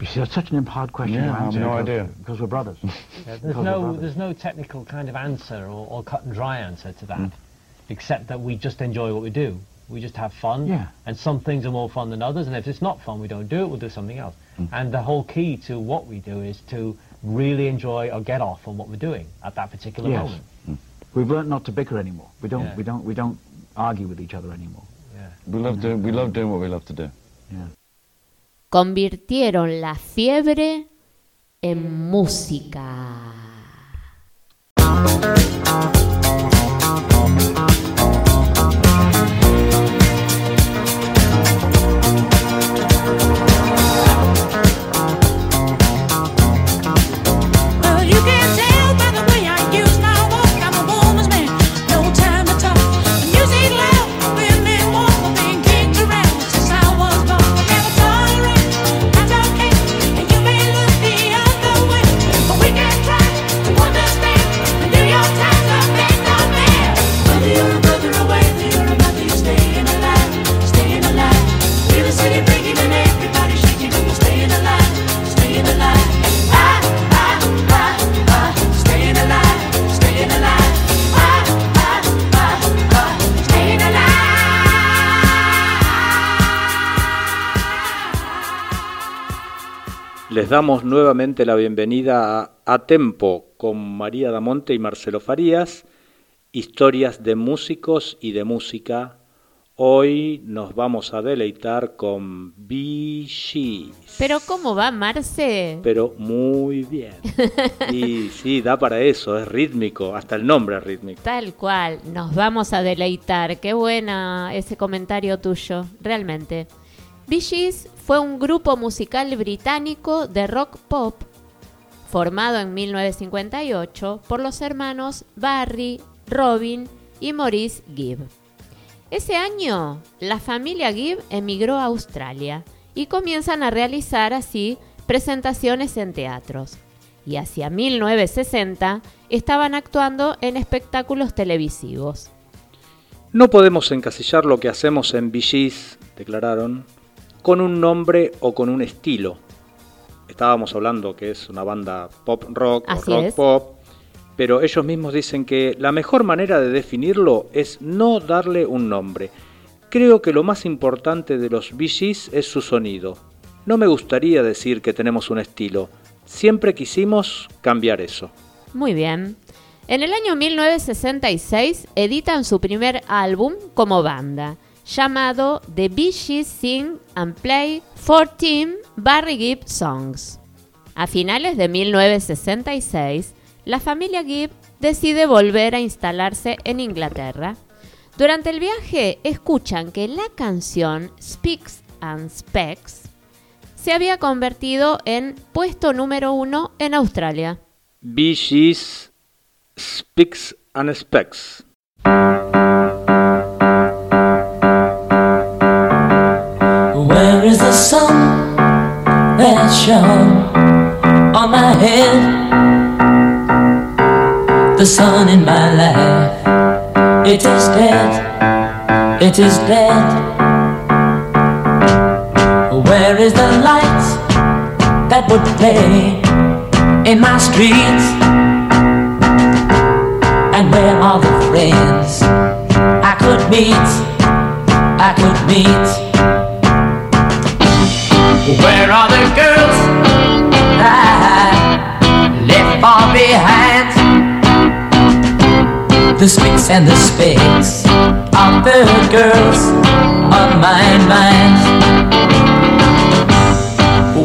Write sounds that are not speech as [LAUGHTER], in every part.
You see, that's such an hard question Yeah, to I have no idea. Because we're brothers. Yeah, there's Because we're no brothers. there's no technical kind of answer or, or cut and dry answer to that, hmm. except that we just enjoy what we do. We just have fun, Yeah. and some things are more fun than others. And if it's not fun, we don't do it. We'll do something else. Hmm. And the whole key to what we do is to really enjoy or get off on what we're doing at that particular Yes. moment. Hmm. We've learned not to bicker anymore. We don't. Yeah. We don't. We don't argue with each other anymore. Yeah. We love doing we love doing what we love to do. Yeah. Convirtieron la fiebre en música. Les damos nuevamente la bienvenida a A Tempo con María Damonte y Marcelo Farías, historias de músicos y de música. Hoy nos vamos a deleitar con Gees. Pero ¿cómo va, Marce? Pero muy bien. Y sí, da para eso, es rítmico, hasta el nombre es rítmico. Tal cual, nos vamos a deleitar. Qué buena ese comentario tuyo, realmente. Bee Gees fue un grupo musical británico de rock pop formado en 1958 por los hermanos Barry, Robin y Maurice Gibb. Ese año, la familia Gibb emigró a Australia y comienzan a realizar así presentaciones en teatros. Y hacia 1960 estaban actuando en espectáculos televisivos. No podemos encasillar lo que hacemos en Gees, declararon, con un nombre o con un estilo. Estábamos hablando que es una banda pop rock Así o rock es. pop, pero ellos mismos dicen que la mejor manera de definirlo es no darle un nombre. Creo que lo más importante de los Gees es su sonido. No me gustaría decir que tenemos un estilo. Siempre quisimos cambiar eso. Muy bien. En el año 1966 editan su primer álbum como banda, llamado The Bee Sing and Play 14 Barry Gibb Songs. A finales de 1966, la familia Gibb decide volver a instalarse en Inglaterra. Durante el viaje escuchan que la canción Speaks and Specs se había convertido en puesto número uno en Australia. Bee Speaks and Specs. Shone on my head? The sun in my life, it is dead, it is dead. Where is the light that would play in my streets? And where are the friends I could meet? I could meet. Where are the girls The sticks and the spades of the girls on my mind.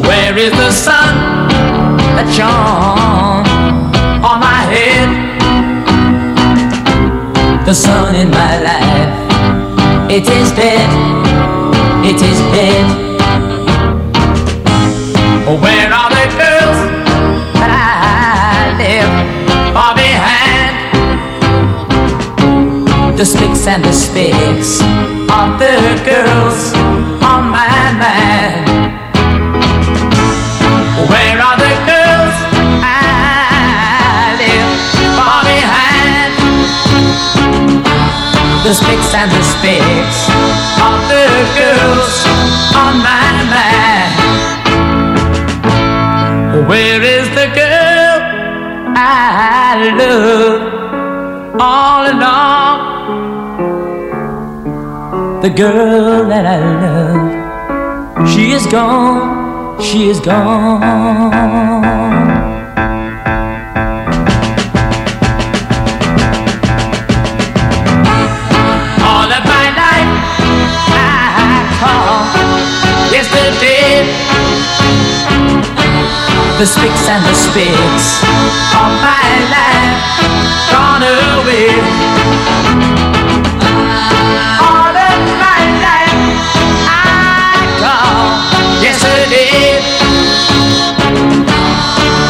Where is the sun that shone on my head? The sun in my life, it is dead, it is dead. Where are The sticks and the spades of the girls on my mind. Where are the girls I left far behind? The sticks and the spades of the girls on my mind. Where is the girl I love all girl that I love, she is gone, she is gone. All of my life I call oh, yesterday. The spicks and the spicks of my life gone away.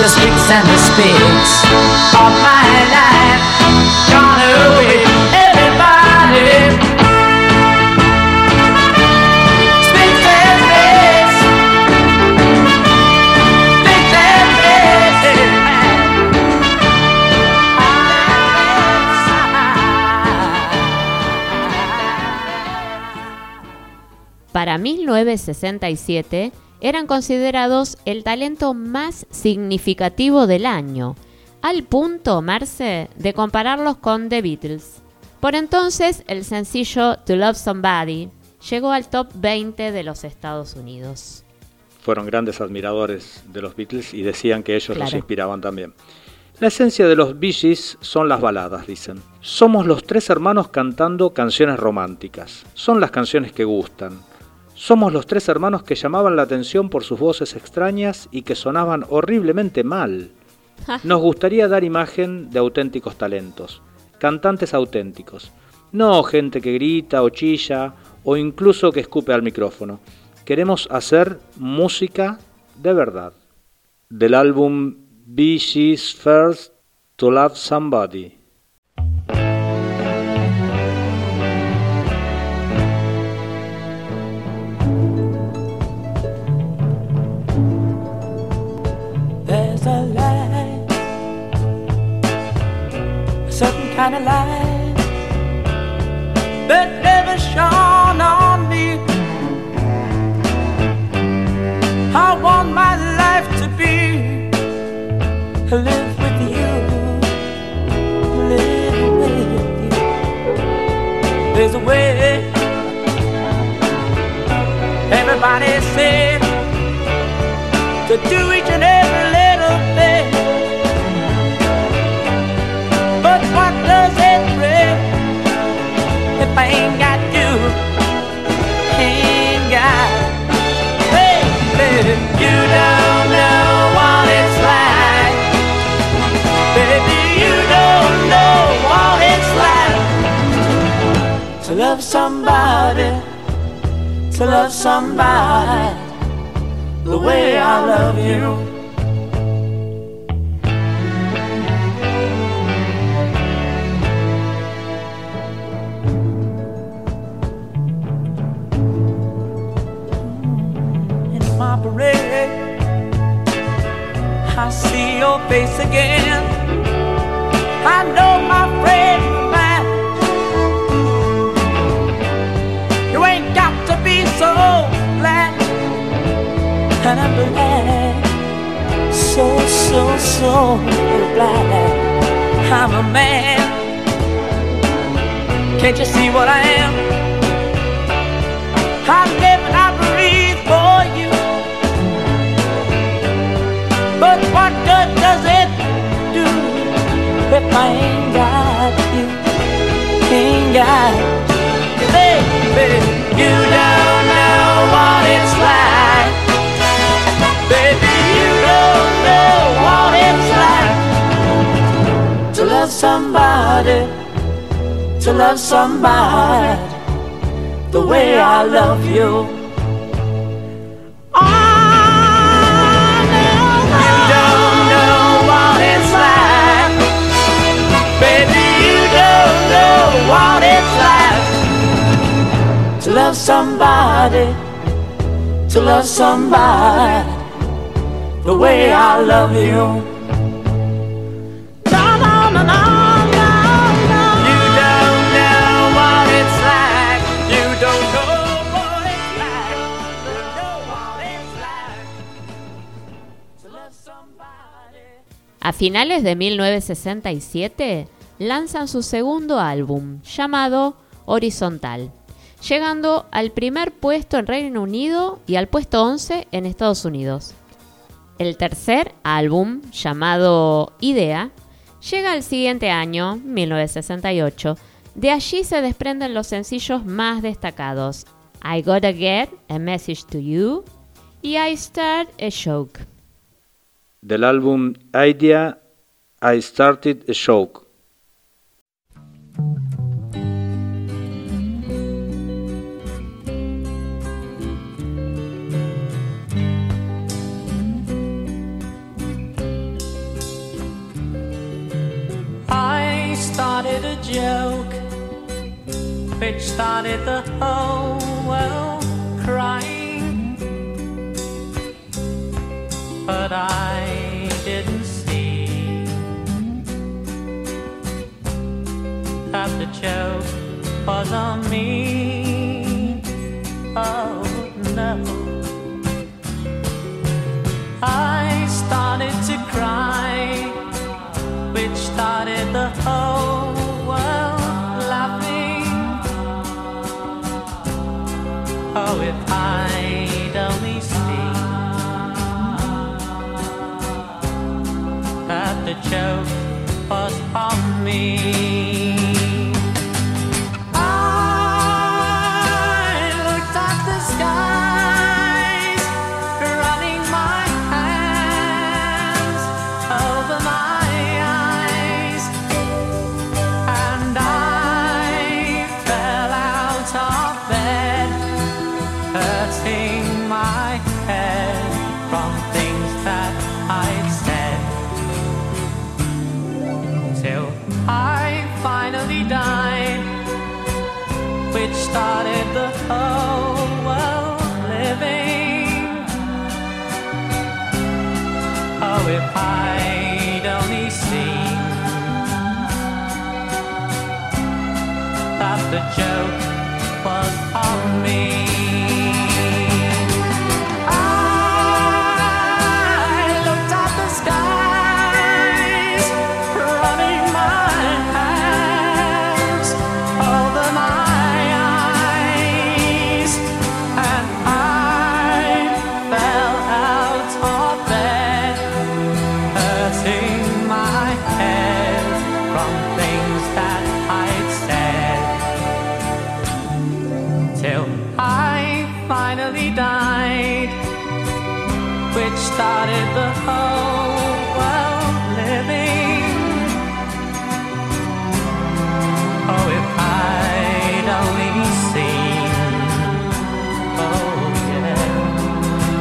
The spicks and the of Para 1967 eran considerados el talento más significativo del año, al punto, Marce, de compararlos con The Beatles. Por entonces, el sencillo To Love Somebody llegó al top 20 de los Estados Unidos. Fueron grandes admiradores de los Beatles y decían que ellos los inspiraban también. La esencia de los Bee Gees son las baladas, dicen. Somos los tres hermanos cantando canciones románticas. Son las canciones que gustan. Somos los tres hermanos que llamaban la atención por sus voces extrañas y que sonaban horriblemente mal. Nos gustaría dar imagen de auténticos talentos, cantantes auténticos, no gente que grita o chilla o incluso que escupe al micrófono. Queremos hacer música de verdad. Del álbum Be She's First to Love Somebody. Certain kind of light that never shone on me. I want my life to be live with you, live with you. There's a way. Everybody said to do each to love somebody the way I love you. In my parade, I see your face again. I know my so glad and I'm glad, so, so, so glad I'm a man. Can't you see what I am? I live and I breathe for you. But what good does it do if I ain't got you? Ain't got you, baby. You don't to love somebody the way I love you. You don't know what it's like. Baby, you don't know what it's like to love somebody, to love somebody the way I love you. A finales de 1967 lanzan su segundo álbum llamado Horizontal, llegando al primer puesto en Reino Unido y al puesto 11 en Estados Unidos. El tercer álbum, llamado Idea, llega al siguiente año, 1968. De allí se desprenden los sencillos más destacados: I Gotta Get a Message to You y I Start a Joke. Del álbum Idea, I Started a Joke. I started a joke which started the whole world crying. But I didn't see that the joke was on me. Oh no. I started to cry show. Started the whole world living. Oh, if I'd only seen, oh yeah,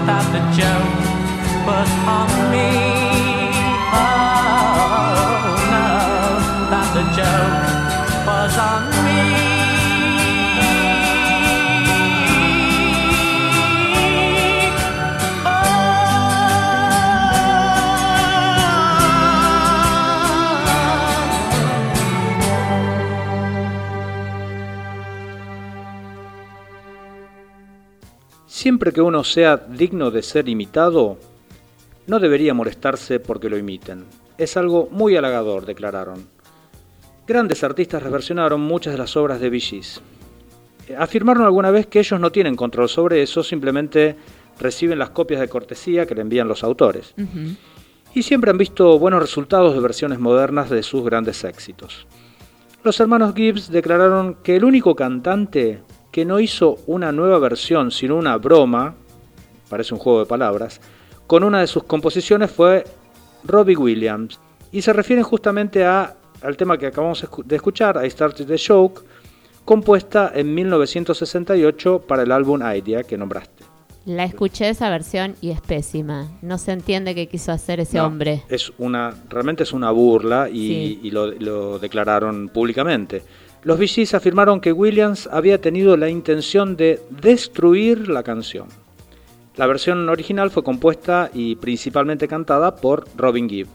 that the joke was on me. Siempre que uno sea digno de ser imitado, no debería molestarse porque lo imiten. Es algo muy halagador, declararon. Grandes artistas reversionaron muchas de las obras de. Eh, Afirmaron alguna vez que ellos no tienen control sobre eso, simplemente reciben las copias de cortesía que le envían los autores. Y siempre han visto buenos resultados de versiones modernas de sus grandes éxitos. Los hermanos Gibbs declararon que el único cantante que no hizo una nueva versión, sino una broma, parece un juego de palabras, con una de sus composiciones fue Robbie Williams. Y se refieren justamente a, al tema que acabamos de escuchar, I Started the Joke, compuesta en 1968 para el álbum Idea que nombraste. La escuché esa versión y es pésima. No se entiende qué quiso hacer ese No, hombre. Es una, realmente es una burla y, Sí. y lo, lo declararon públicamente. Los Gees afirmaron que Williams había tenido la intención de destruir la canción. La versión original fue compuesta y principalmente cantada por Robin Gibb.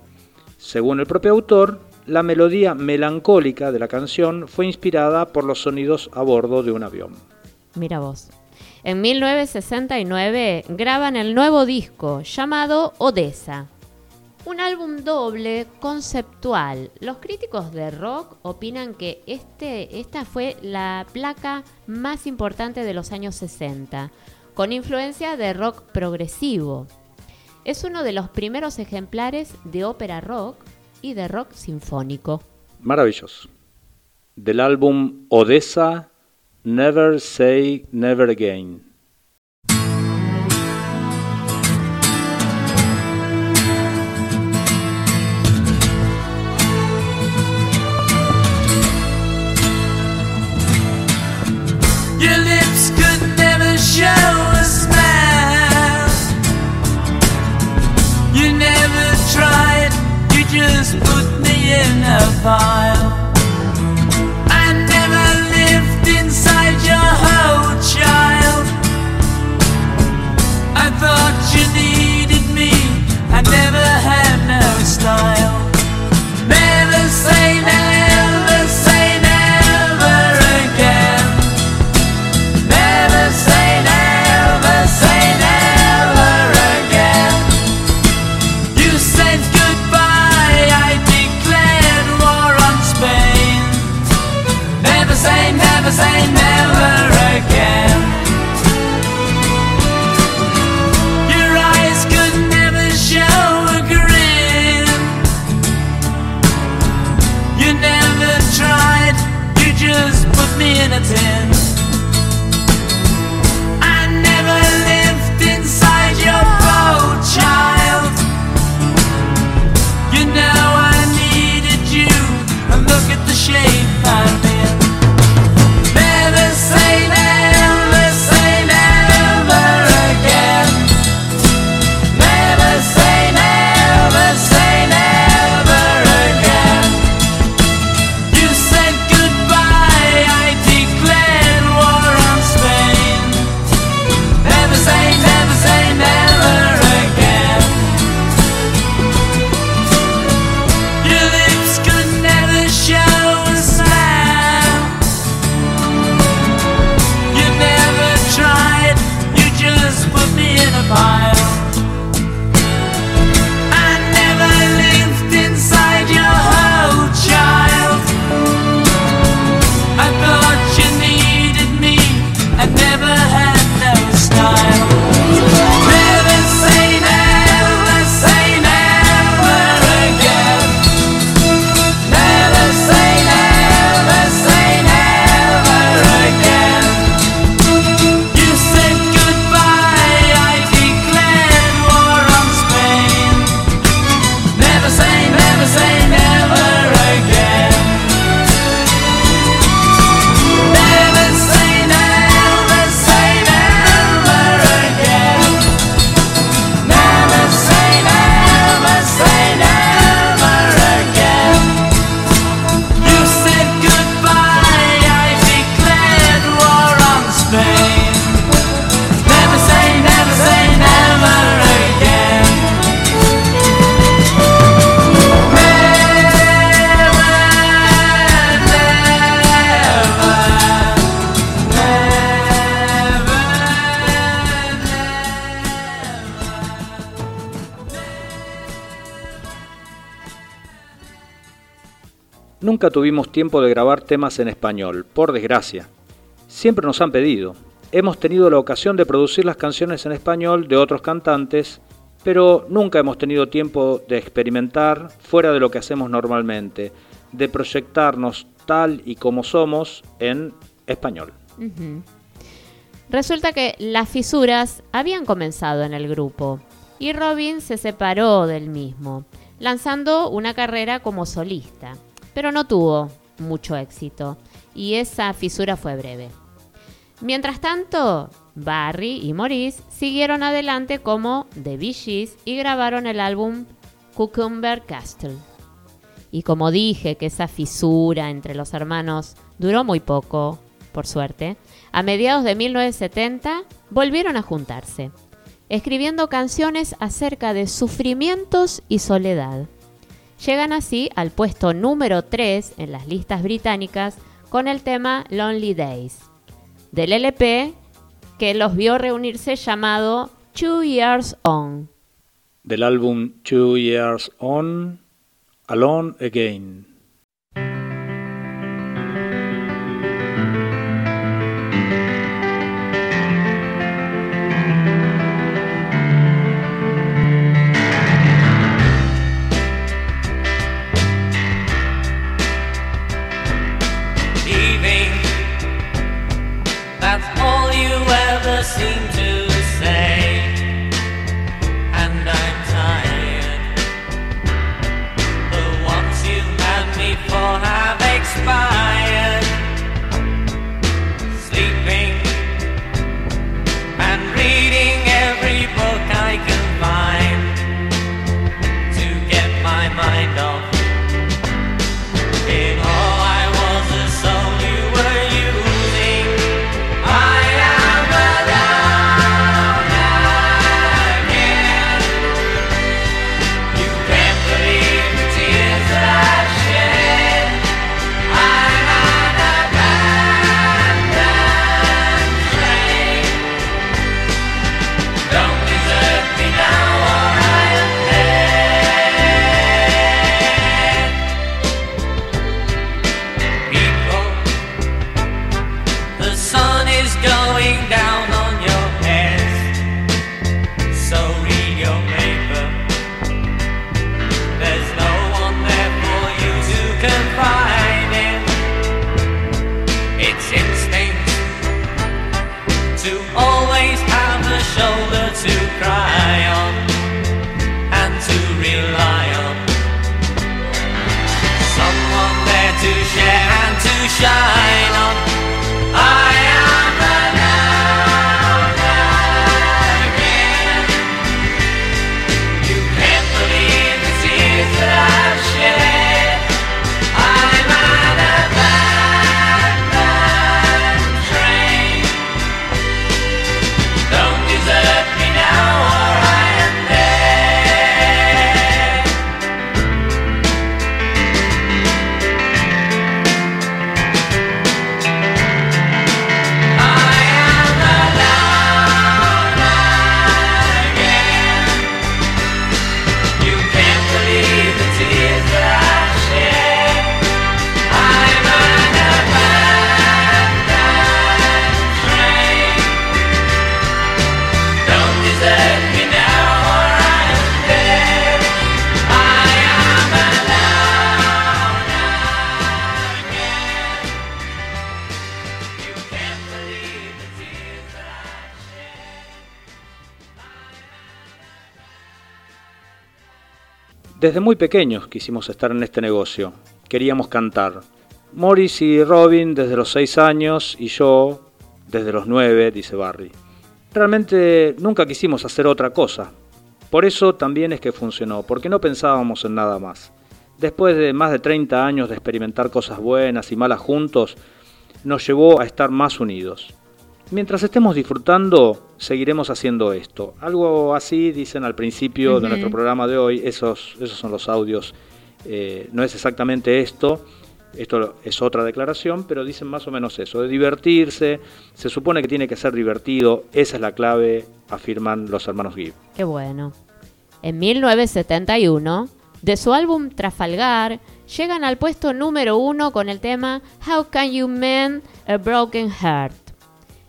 Según el propio autor, la melodía melancólica de la canción fue inspirada por los sonidos a bordo de un avión. Mira vos. En 1969 graban el nuevo disco llamado Odessa. Un álbum doble conceptual. Los críticos de rock opinan que este, esta fue la placa más importante de los años 60, con influencia de rock progresivo. Es uno de los primeros ejemplares de ópera rock y de rock sinfónico. Maravilloso. Del álbum Odessa, Never Say Never Again. Just put me in a pile. I never lived inside your whole child. I thought you needed me, I never had no style. Never say never, penitent Nunca tuvimos tiempo de grabar temas en español, por desgracia. Siempre nos han pedido. Hemos tenido la ocasión de producir las canciones en español de otros cantantes, pero nunca hemos tenido tiempo de experimentar fuera de lo que hacemos normalmente, de proyectarnos tal y como somos en español. Resulta que las fisuras habían comenzado en el grupo y Robin se separó del mismo, lanzando una carrera como solista, pero no tuvo mucho éxito y esa fisura fue breve. Mientras tanto, Barry y Maurice siguieron adelante como The Bee Gees y grabaron el álbum Cucumber Castle. Y como dije que esa fisura entre los hermanos duró muy poco, por suerte, a mediados de 1970 volvieron a juntarse, escribiendo canciones acerca de sufrimientos y soledad. Llegan así al puesto número 3 en las listas británicas con el tema Lonely Days, del LP que los vio reunirse llamado Two Years On. del álbum Two Years On, Alone Again. Desde muy pequeños quisimos estar en este negocio. Queríamos cantar. Morris y Robin desde los 6 años y yo desde los 9, dice Barry. Realmente nunca quisimos hacer otra cosa. Por eso también es que funcionó, porque no pensábamos en nada más. Después de más de 30 años de experimentar cosas buenas y malas juntos, nos llevó a estar más unidos. Mientras estemos disfrutando, seguiremos haciendo esto. Algo así dicen al principio de nuestro programa de hoy, esos, esos son los audios. Eh, no es exactamente esto, esto es otra declaración, pero dicen más o menos eso, de divertirse, se supone que tiene que ser divertido, esa es la clave, afirman los hermanos Gibb. Qué bueno. En 1971, de su álbum Trafalgar, llegan al puesto número uno con el tema How Can You Mend a Broken Heart.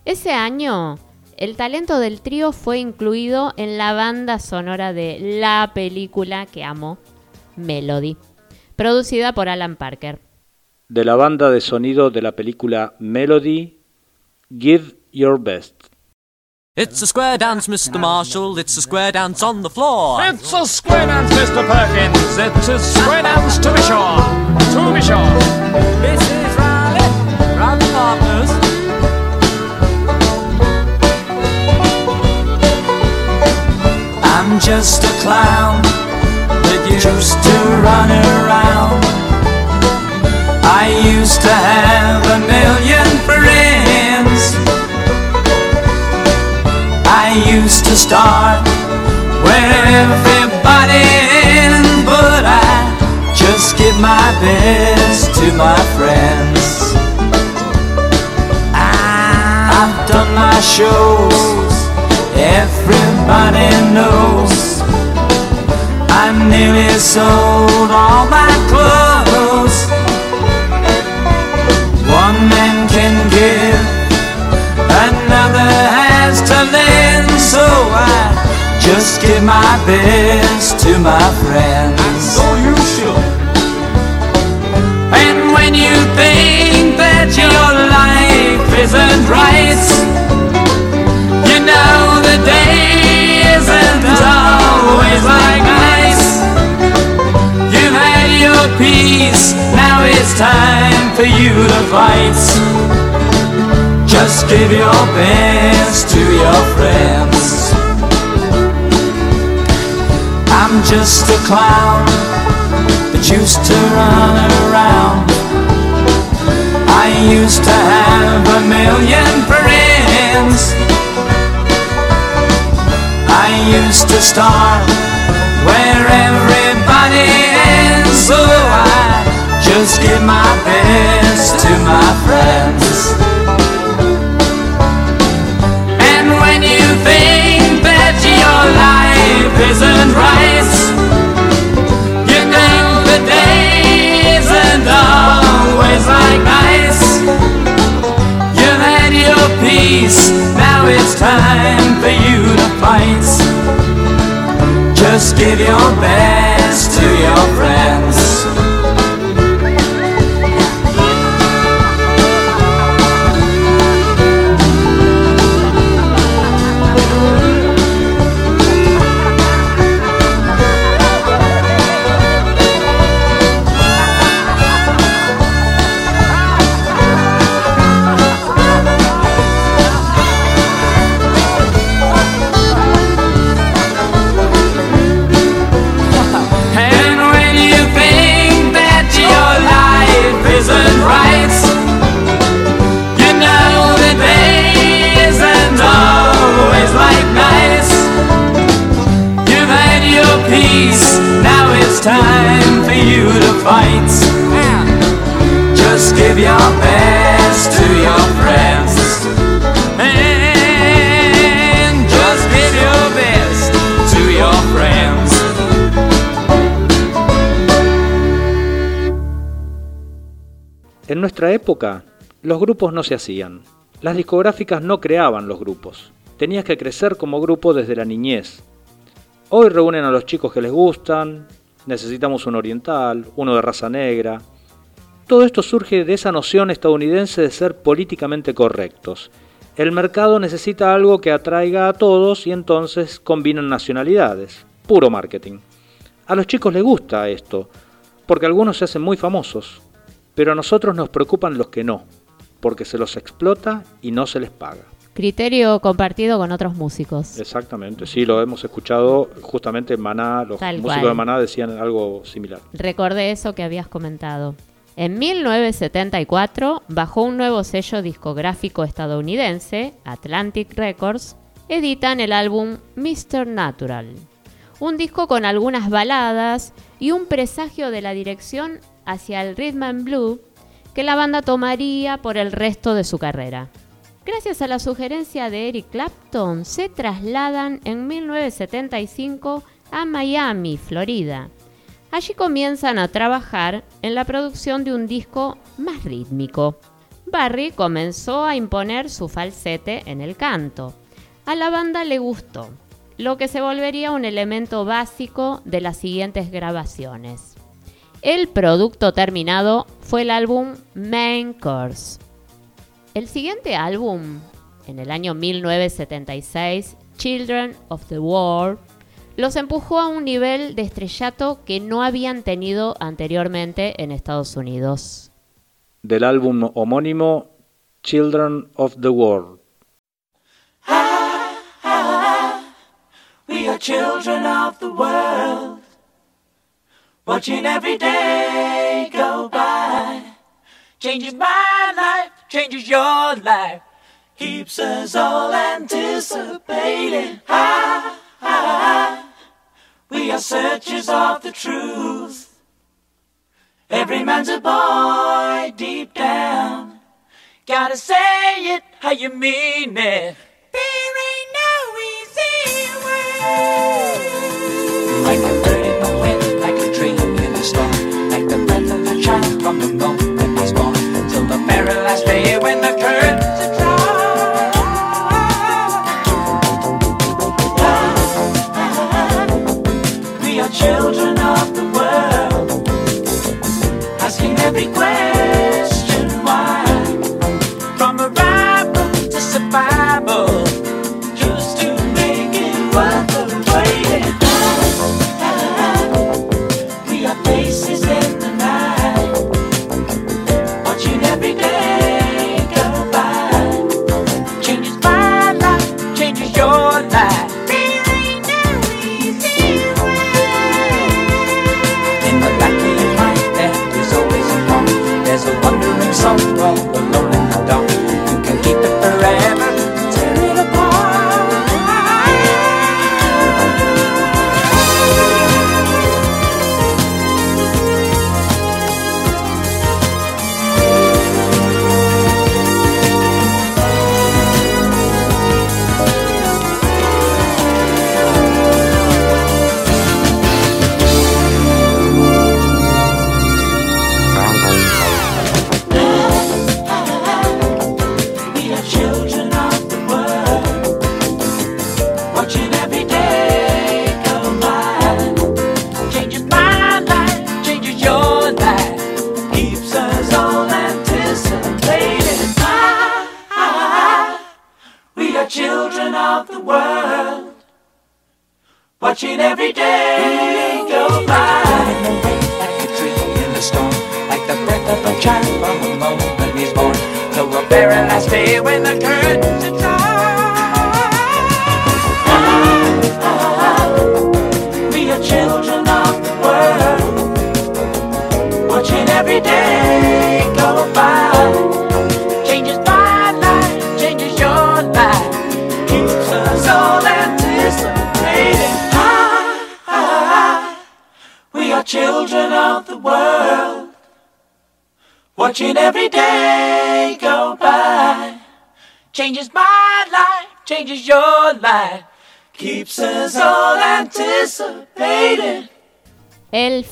Ese año, el talento del trío fue incluido en la banda sonora de la película que amo, Melody, producida por Alan Parker. De la banda de sonido de la película Melody, Give Your Best. It's a square dance, Mr. Marshall. It's a square dance on the floor. It's a square dance, Mr. Perkins. It's a square dance to be sure. To be sure. This is Riley, Riley Partners. I'm just a clown that used to run around. I used to have a million friends. I used to start where everybody ends, but I just give my best to my friends. I've done my shows, everybody knows. I nearly sold all my clothes. One man can give, another has to lend, so I just give my best to my friends. So you should. And when you think that your life isn't right, you know the isn't always like. You've had your peace, now it's time for you to fight. Just give your to your friends. I'm just a clown that used to run around. I used to have a million friends. I used to start where everybody ends. So I just give my best to my friends. And when you think that your life isn't right, you know the day isn't always like ice. Peace, now it's time for you to fight. Just give your best to your friends. Just give your best to your friends. En nuestra época, los grupos no se hacían. Las discográficas no creaban los grupos. Tenías que crecer como grupo desde la niñez. Hoy reúnen a los chicos que les gustan, necesitamos un oriental, uno de raza negra. Todo esto surge de esa noción estadounidense de ser políticamente correctos. El mercado necesita algo que atraiga a todos y entonces combinan nacionalidades. Puro marketing. A los chicos les gusta esto, porque algunos se hacen muy famosos, pero a nosotros nos preocupan los que no, porque se los explota y no se les paga. Criterio compartido con otros músicos. Exactamente, sí, lo hemos escuchado justamente en Maná, los Tal músicos cual. de Maná decían algo similar. Recordé eso que habías comentado. En 1974, bajo un nuevo sello discográfico estadounidense, Atlantic Records, editan el álbum Mr. Natural, un disco con algunas baladas y un presagio de la dirección hacia el rhythm and blue que la banda tomaría por el resto de su carrera. Gracias a la sugerencia de Eric Clapton, se trasladan en 1975 a Miami, Florida. Allí comienzan a trabajar en la producción de un disco más rítmico. Barry comenzó a imponer su falsete en el canto. A la banda le gustó, lo que se volvería un elemento básico de las siguientes grabaciones. El producto terminado fue el álbum Main Course. El siguiente álbum, en el año 1976, Children of the World, los empujó a un nivel de estrellato que no habían tenido anteriormente en Estados Unidos. Del álbum homónimo Children of the World. We are children of the world, watching every day go by. Changes my life, changes your life, keeps us all anticipating. Ah, we are searchers of the truth. Every man's a boy deep down. Gotta say it how you mean it.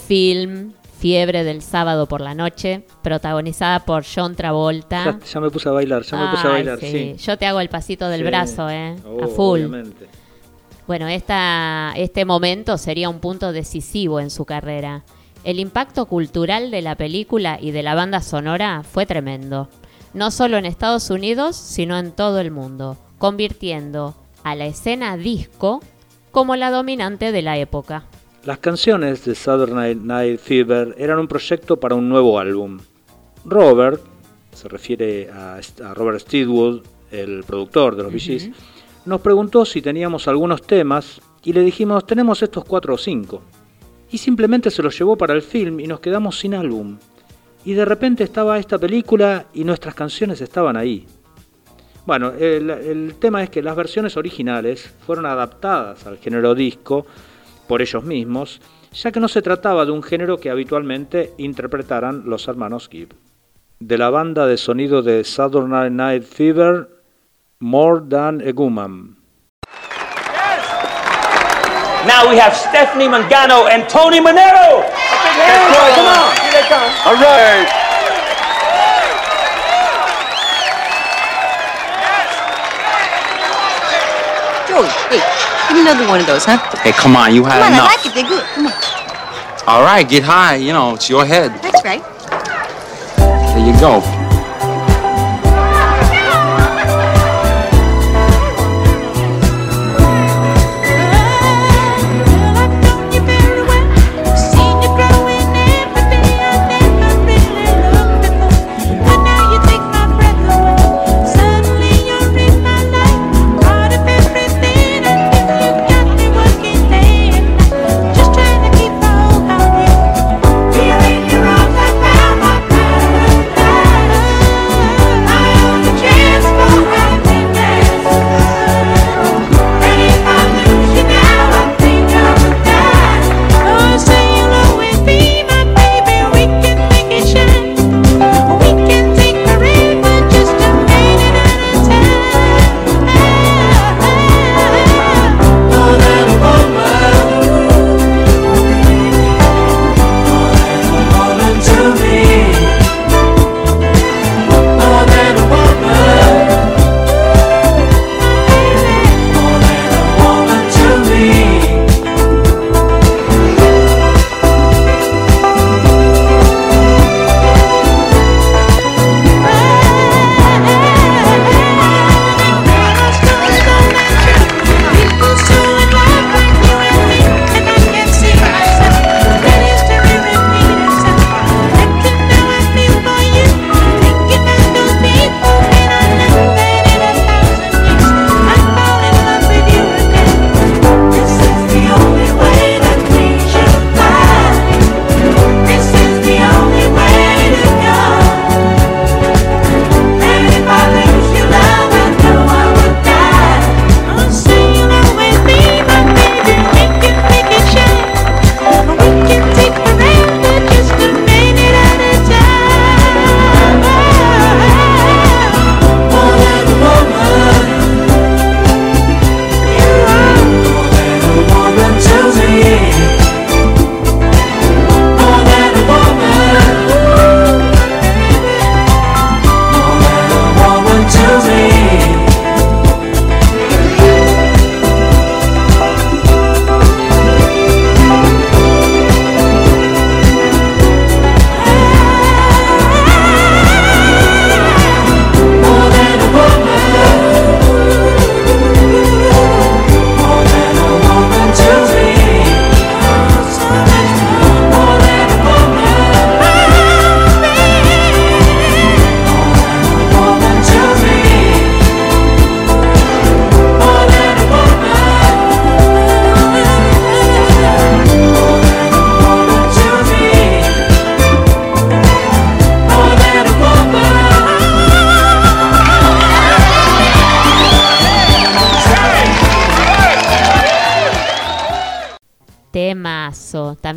Film Fiebre del sábado por la noche, protagonizada por John Travolta. Ya, ya me puse a bailar, ya me puse a bailar, sí. Yo te hago el pasito del Sí. brazo, ¿eh? a Oh, full. obviamente. Bueno, esta, este momento sería un punto decisivo en su carrera. El impacto cultural de la película y de la banda sonora fue tremendo, no solo en Estados Unidos, sino en todo el mundo, convirtiendo a la escena disco como la dominante de la época. Las canciones de Saturday Night Fever eran un proyecto para un nuevo álbum. Robert, se refiere a, a Robert Steedwood, el productor de los Bee Gees, nos preguntó si teníamos algunos temas y le dijimos tenemos estos cuatro o cinco. Y simplemente se los llevó para el film y nos quedamos sin álbum. Y de repente estaba esta película y nuestras canciones estaban ahí. Bueno, el, el tema es que las versiones originales fueron adaptadas al género disco por ellos mismos, ya que no se trataba de un género que habitualmente interpretaran los hermanos Gibb. De la banda de sonido de Saturday Night Fever, More Than a Woman. Now we have Stephanie Mangano and Tony Manero. Come on. Here they come. All right. Joey, hey, give me another one of those, huh? Hey, come on, you had Come on, I like it. They're good. Come on. All right, get high. You know, it's your head. That's right. There you go.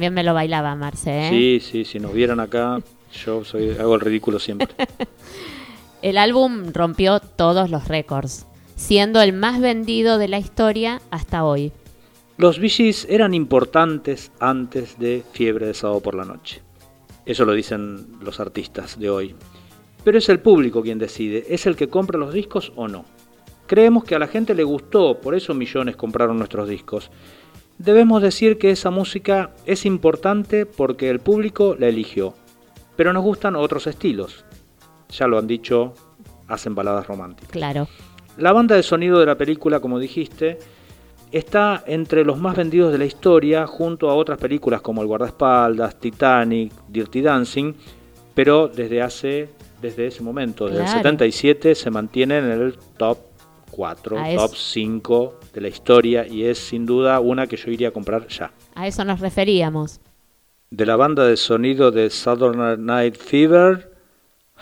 También me lo bailaba Marce, ¿eh? Sí, sí, si nos vieran acá, yo soy, hago el ridículo siempre. [LAUGHS] El álbum rompió todos los récords, siendo el más vendido de la historia hasta hoy. Los Gees eran importantes antes de Fiebre de Sábado por la Noche. Eso lo dicen los artistas de hoy. Pero es el público quien decide, es el que compra los discos o no. Creemos que a la gente le gustó, por eso millones compraron nuestros discos. Debemos decir que esa música es importante porque el público la eligió. Pero nos gustan otros estilos. Ya lo han dicho, hacen baladas románticas. Claro. La banda de sonido de la película, como dijiste, está entre los más vendidos de la historia, junto a otras películas como El guardaespaldas, Titanic, Dirty Dancing, pero desde hace, desde ese momento, desde el Claro. 77, se mantiene en el top 4, A eso- top 5 de la historia y es sin duda una que yo iría a comprar ya. A eso nos referíamos. De la banda de sonido de Saturday Night Fever,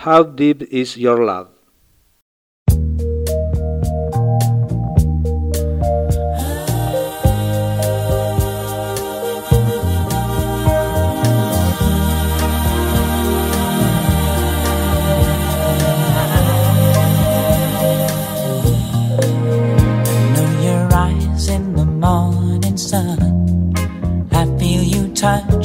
How Deep Is Your Love? time.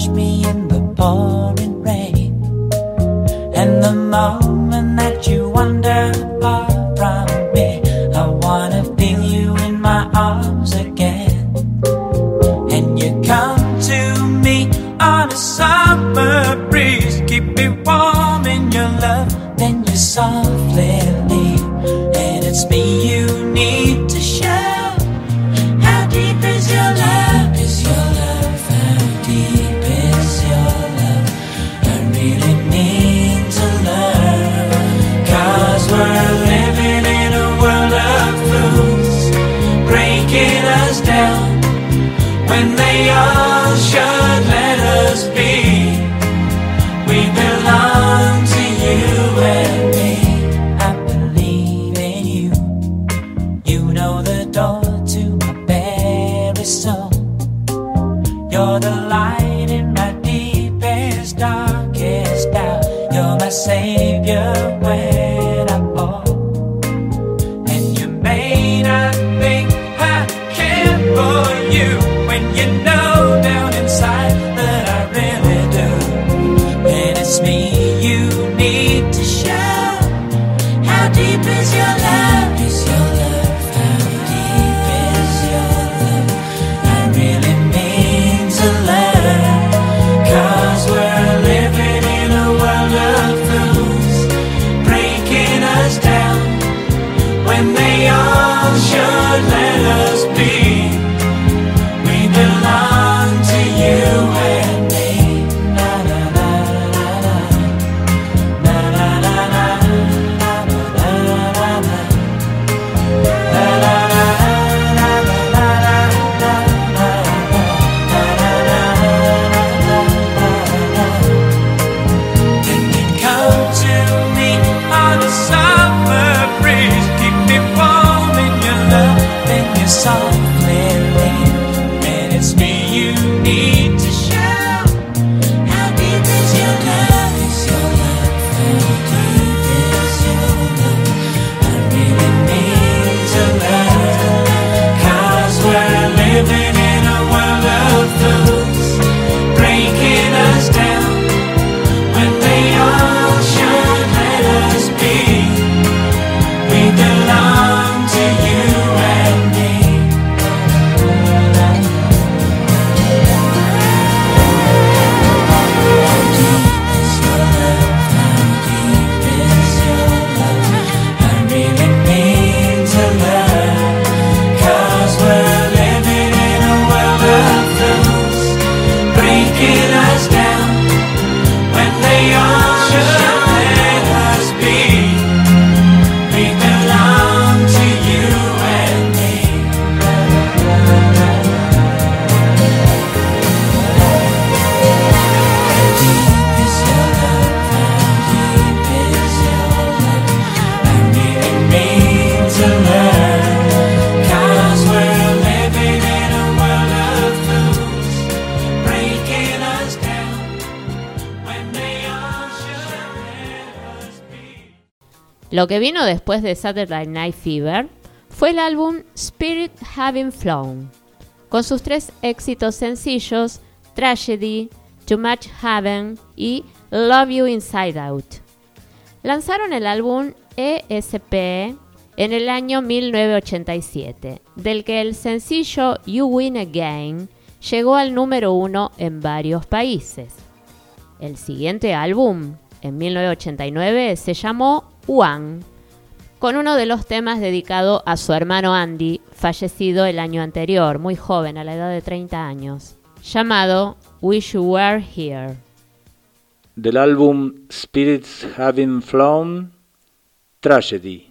Lo que vino después de Saturday Night Fever fue el álbum Spirit Having Flown, con sus tres éxitos sencillos, Tragedy, Too Much Heaven y Love You Inside Out. Lanzaron el álbum ESP en el año 1987, del que el sencillo You Win Again llegó al número uno en varios países. El siguiente álbum, en 1989, se llamó One, con uno de los temas dedicado a su hermano Andy, fallecido el año anterior, muy joven, a la edad de 30 años, llamado Wish You Were Here. Del álbum Spirits Having Flown, Tragedy.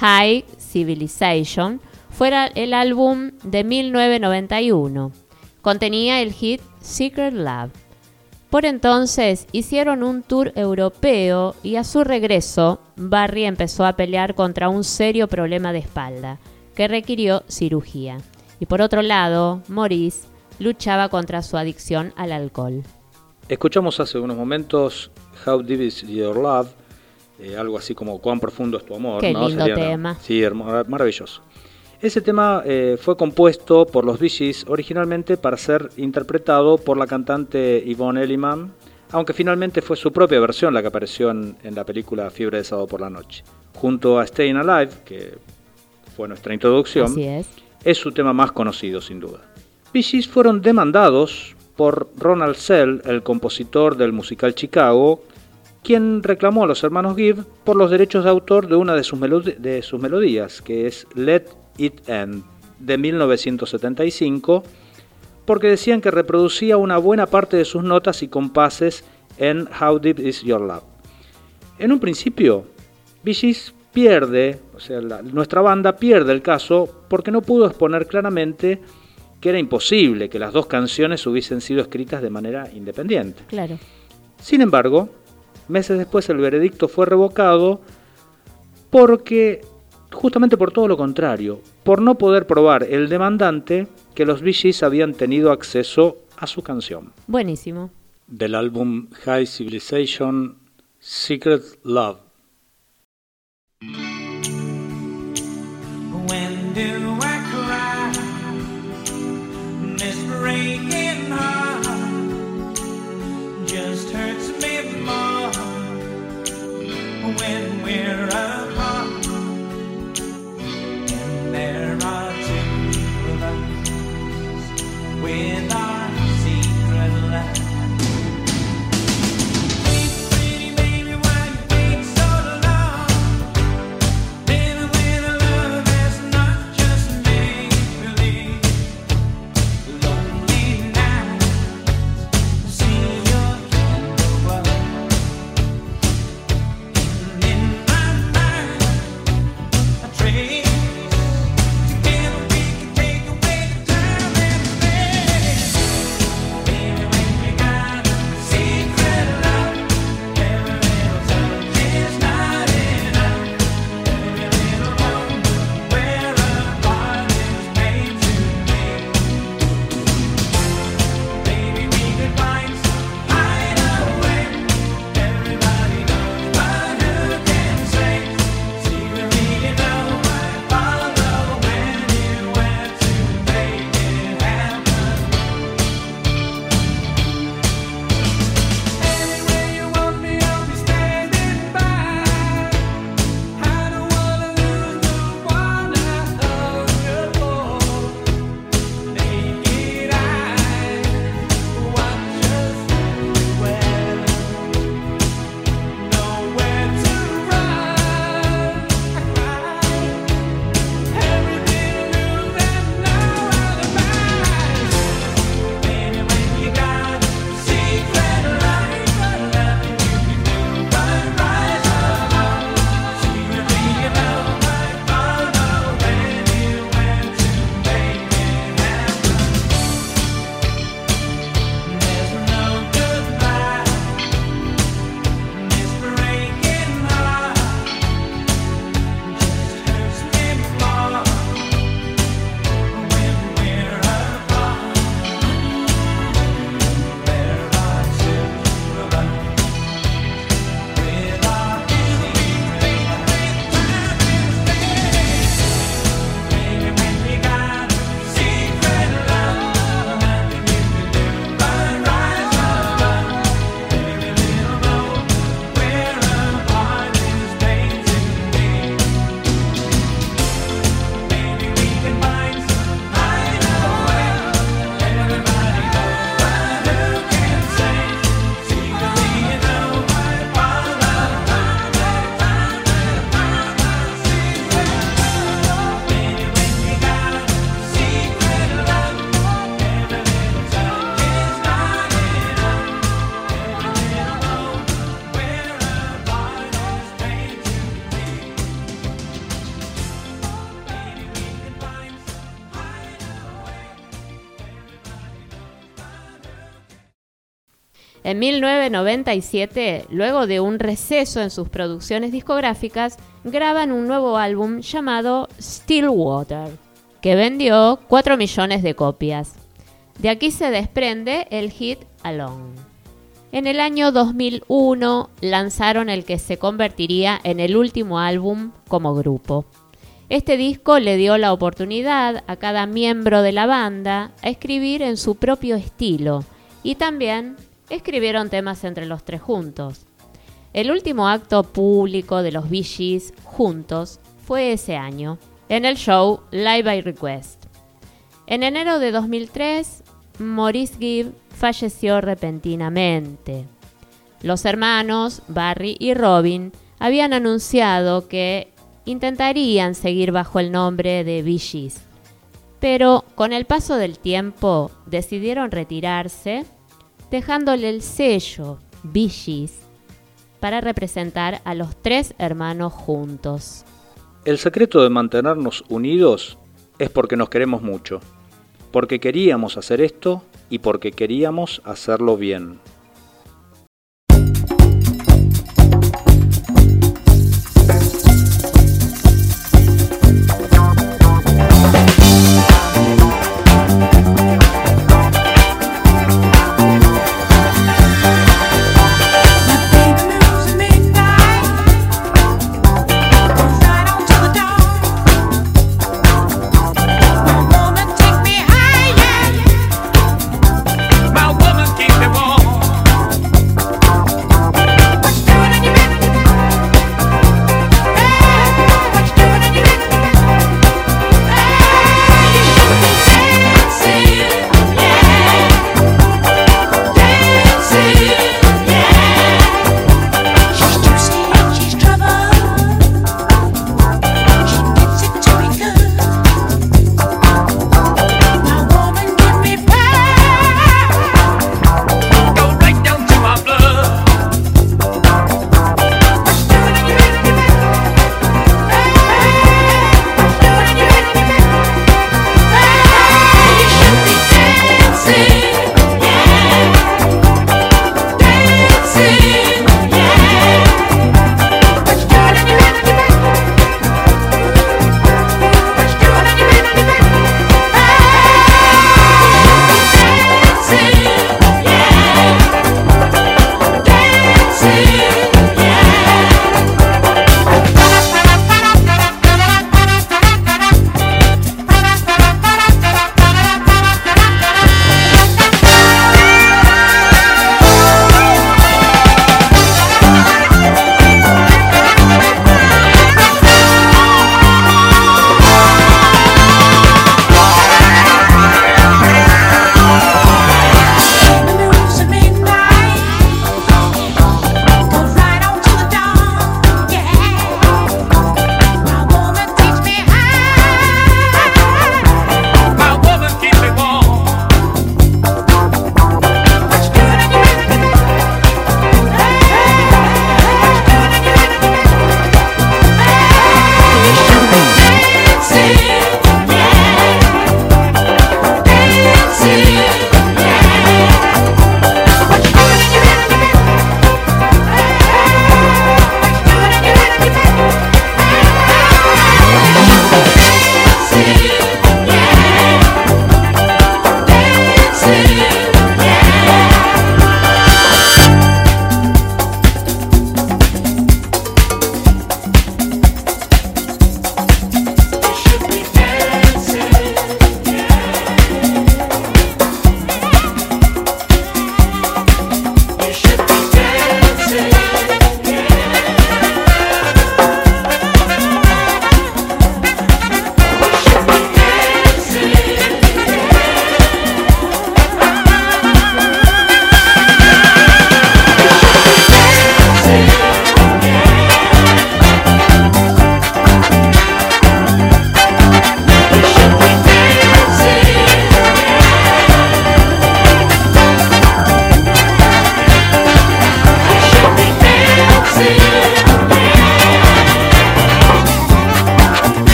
High Civilization fuera el álbum de 1991. Contenía el hit Secret Love. Por entonces hicieron un tour europeo y a su regreso, Barry empezó a pelear contra un serio problema de espalda que requirió cirugía. Y por otro lado, Maurice luchaba contra su adicción al alcohol. Escuchamos hace unos momentos How Deep Is Your Love, eh, algo así como Cuán profundo es tu amor. Qué ¿no? lindo Sería- tema. Sí, hermo- maravilloso. Ese tema eh, fue compuesto por los Bee Gees originalmente para ser interpretado por la cantante Yvonne Elliman, aunque finalmente fue su propia versión la que apareció en, en la película Fiebre de Sábado por la Noche. Junto a Staying Alive, que fue nuestra introducción, Así es. es su tema más conocido sin duda. Bee Gees fueron demandados por Ronald Sell, el compositor del musical Chicago, quien reclamó a los hermanos Gibb por los derechos de autor de una de sus, melodi- de sus melodías, que es Let It End, de 1975, porque decían que reproducía una buena parte de sus notas y compases en How Deep Is Your Love. En un principio, Gees pierde, o sea, la- nuestra banda pierde el caso porque no pudo exponer claramente que era imposible que las dos canciones hubiesen sido escritas de manera independiente. Claro. Sin embargo, meses después el veredicto fue revocado porque, justamente por todo lo contrario, por no poder probar el demandante que los Gees habían tenido acceso a su canción. Buenísimo. Del álbum High Civilization Secret Love. 1997, luego de un receso en sus producciones discográficas, graban un nuevo álbum llamado Stillwater, que vendió 4 millones de copias. De aquí se desprende el hit Alone. En el año 2001 lanzaron el que se convertiría en el último álbum como grupo. Este disco le dio la oportunidad a cada miembro de la banda a escribir en su propio estilo y también escribieron temas entre los tres juntos. El último acto público de los Bee Gees juntos fue ese año, en el show Live by Request. En enero de 2003, Maurice Gibb falleció repentinamente. Los hermanos, Barry y Robin, habían anunciado que intentarían seguir bajo el nombre de Bee Gees, pero con el paso del tiempo decidieron retirarse, dejándole el sello Bee para representar a los tres hermanos juntos. El secreto de mantenernos unidos es porque nos queremos mucho, porque queríamos hacer esto y porque queríamos hacerlo bien.